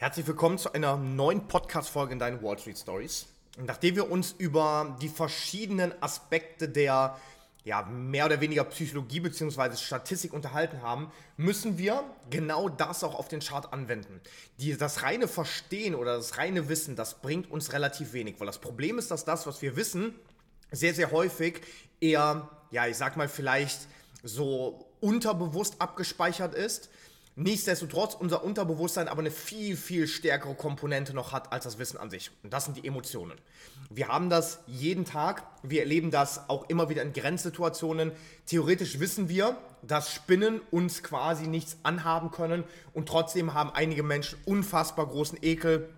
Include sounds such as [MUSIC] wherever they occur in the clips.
Herzlich willkommen zu einer neuen Podcast-Folge in deinen Wall Street Stories. Nachdem wir uns über die verschiedenen Aspekte der ja, mehr oder weniger Psychologie bzw. Statistik unterhalten haben, müssen wir genau das auch auf den Chart anwenden. Die, das reine Verstehen oder das reine Wissen, das bringt uns relativ wenig, weil das Problem ist, dass das, was wir wissen, sehr, sehr häufig eher, ja, ich sag mal vielleicht so unterbewusst abgespeichert ist Nichtsdestotrotz unser Unterbewusstsein aber eine viel, viel stärkere Komponente noch hat als das Wissen an sich. Und das sind die Emotionen. Wir haben das jeden Tag. Wir erleben das auch immer wieder in Grenzsituationen. Theoretisch wissen wir, dass Spinnen uns quasi nichts anhaben können. Und trotzdem haben einige Menschen unfassbar großen Ekel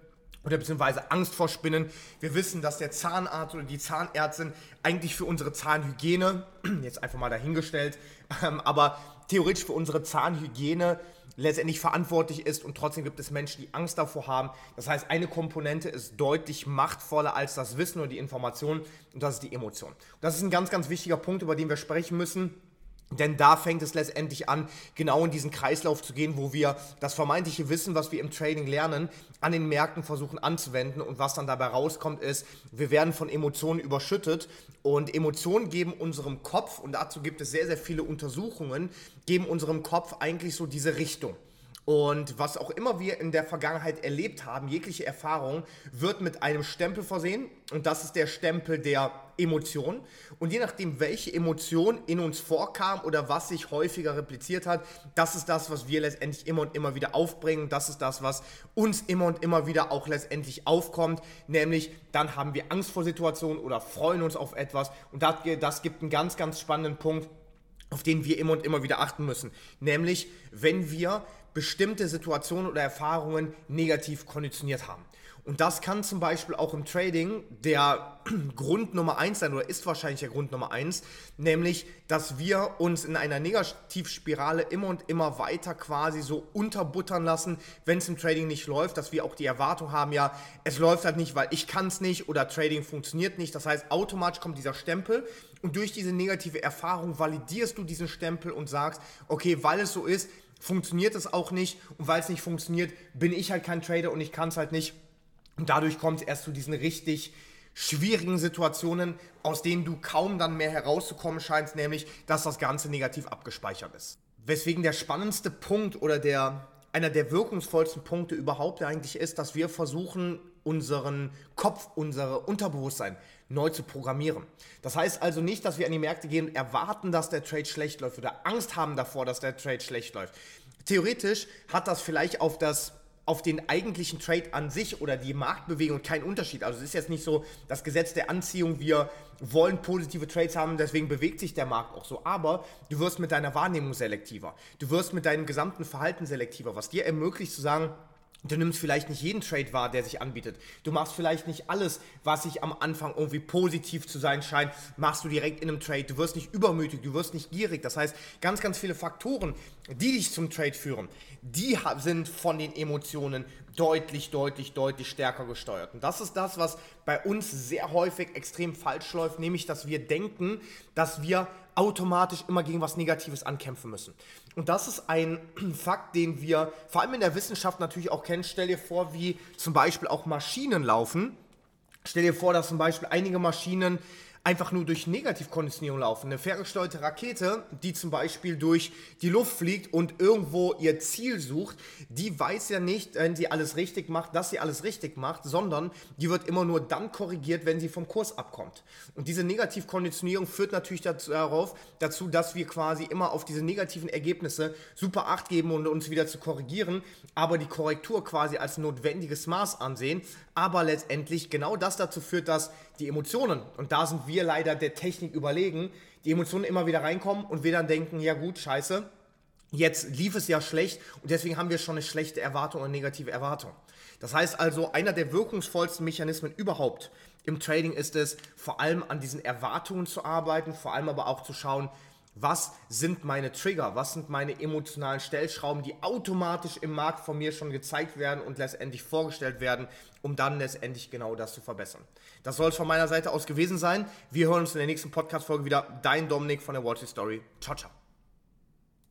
oder beziehungsweise Angst vor Spinnen. Wir wissen, dass der Zahnarzt oder die Zahnärztin eigentlich für unsere Zahnhygiene, [CLEARS THROAT] jetzt einfach mal dahingestellt, [CLEARS THROAT] ähm, aber theoretisch für unsere Zahnhygiene letztendlich verantwortlich ist und trotzdem gibt es Menschen, die Angst davor haben. Das heißt, eine Komponente ist deutlich machtvoller als das Wissen oder die Information und das ist die Emotion. Das ist ein ganz, ganz wichtiger Punkt, über den wir sprechen müssen. Denn da fängt es letztendlich an, genau in diesen Kreislauf zu gehen, wo wir das vermeintliche Wissen, was wir im Trading lernen, an den Märkten versuchen anzuwenden. Und was dann dabei rauskommt, ist, wir werden von Emotionen überschüttet. Und Emotionen geben unserem Kopf, und dazu gibt es sehr, sehr viele Untersuchungen, geben unserem Kopf eigentlich so diese Richtung. Und was auch immer wir in der Vergangenheit erlebt haben, jegliche Erfahrung, wird mit einem Stempel versehen. Und das ist der Stempel der Emotion. Und je nachdem, welche Emotion in uns vorkam oder was sich häufiger repliziert hat, das ist das, was wir letztendlich immer und immer wieder aufbringen. Das ist das, was uns immer und immer wieder auch letztendlich aufkommt. Nämlich, dann haben wir Angst vor Situationen oder freuen uns auf etwas. Und das, das gibt einen ganz, ganz spannenden Punkt auf den wir immer und immer wieder achten müssen. Nämlich, wenn wir bestimmte Situationen oder Erfahrungen negativ konditioniert haben. Und das kann zum Beispiel auch im Trading der [CLEARS THROAT] Grund Nummer eins sein oder ist wahrscheinlich der Grund Nummer eins, nämlich, dass wir uns in einer Negativspirale immer und immer weiter quasi so unterbuttern lassen, wenn es im Trading nicht läuft, dass wir auch die Erwartung haben, ja, es läuft halt nicht, weil ich kann es nicht oder Trading funktioniert nicht. Das heißt, automatisch kommt dieser Stempel und durch diese negative Erfahrung validierst du diesen Stempel und sagst, okay, weil es so ist, funktioniert es auch nicht und weil es nicht funktioniert, bin ich halt kein Trader und ich kann es halt nicht. Und dadurch kommt es erst zu diesen richtig schwierigen Situationen, aus denen du kaum dann mehr herauszukommen scheinst, nämlich, dass das Ganze negativ abgespeichert ist. Weswegen der spannendste Punkt oder der einer der wirkungsvollsten Punkte überhaupt eigentlich ist, dass wir versuchen, unseren Kopf, unser Unterbewusstsein neu zu programmieren. Das heißt also nicht, dass wir an die Märkte gehen und erwarten, dass der Trade schlecht läuft oder Angst haben davor, dass der Trade schlecht läuft. Theoretisch hat das vielleicht auf das auf den eigentlichen Trade an sich oder die Marktbewegung keinen Unterschied. Also es ist jetzt nicht so das Gesetz der Anziehung, wir wollen positive Trades haben, deswegen bewegt sich der Markt auch so. Aber du wirst mit deiner Wahrnehmung selektiver. Du wirst mit deinem gesamten Verhalten selektiver, was dir ermöglicht zu sagen, Du nimmst vielleicht nicht jeden Trade wahr, der sich anbietet. Du machst vielleicht nicht alles, was sich am Anfang irgendwie positiv zu sein scheint, machst du direkt in einem Trade. Du wirst nicht übermütig, du wirst nicht gierig. Das heißt, ganz, ganz viele Faktoren, die dich zum Trade führen, die sind von den Emotionen deutlich, deutlich, deutlich stärker gesteuert. Und das ist das, was bei uns sehr häufig extrem falsch läuft, nämlich, dass wir denken, dass wir automatisch immer gegen was Negatives ankämpfen müssen. Und das ist ein [CLEARS THROAT] Fakt, den wir vor allem in der Wissenschaft natürlich auch kennen. Stell dir vor, wie zum Beispiel auch Maschinen laufen. Stell dir vor, dass zum Beispiel einige Maschinen einfach nur durch Negativkonditionierung laufen. Eine ferngesteuerte Rakete, die zum Beispiel durch die Luft fliegt und irgendwo ihr Ziel sucht, die weiß ja nicht, wenn sie alles richtig macht, dass sie alles richtig macht, sondern die wird immer nur dann korrigiert, wenn sie vom Kurs abkommt. Und diese Negativkonditionierung führt natürlich dazu, darauf, dazu, dass wir quasi immer auf diese negativen Ergebnisse super Acht geben und uns wieder zu korrigieren, aber die Korrektur quasi als notwendiges Maß ansehen, aber letztendlich genau das dazu führt, dass die Emotionen, und da sind wir leider der Technik überlegen, die Emotionen immer wieder reinkommen und wir dann denken, ja gut, scheiße, jetzt lief es ja schlecht und deswegen haben wir schon eine schlechte Erwartung und negative Erwartung. Das heißt also, einer der wirkungsvollsten Mechanismen überhaupt im Trading ist es, vor allem an diesen Erwartungen zu arbeiten, vor allem aber auch zu schauen, was sind meine Trigger, was sind meine emotionalen Stellschrauben, die automatisch im Markt von mir schon gezeigt werden und letztendlich vorgestellt werden, um dann letztendlich genau das zu verbessern. Das soll es von meiner Seite aus gewesen sein. Wir hören uns in der nächsten Podcast-Folge wieder. Dein Dominik von der Wall Street Story. Ciao, ciao.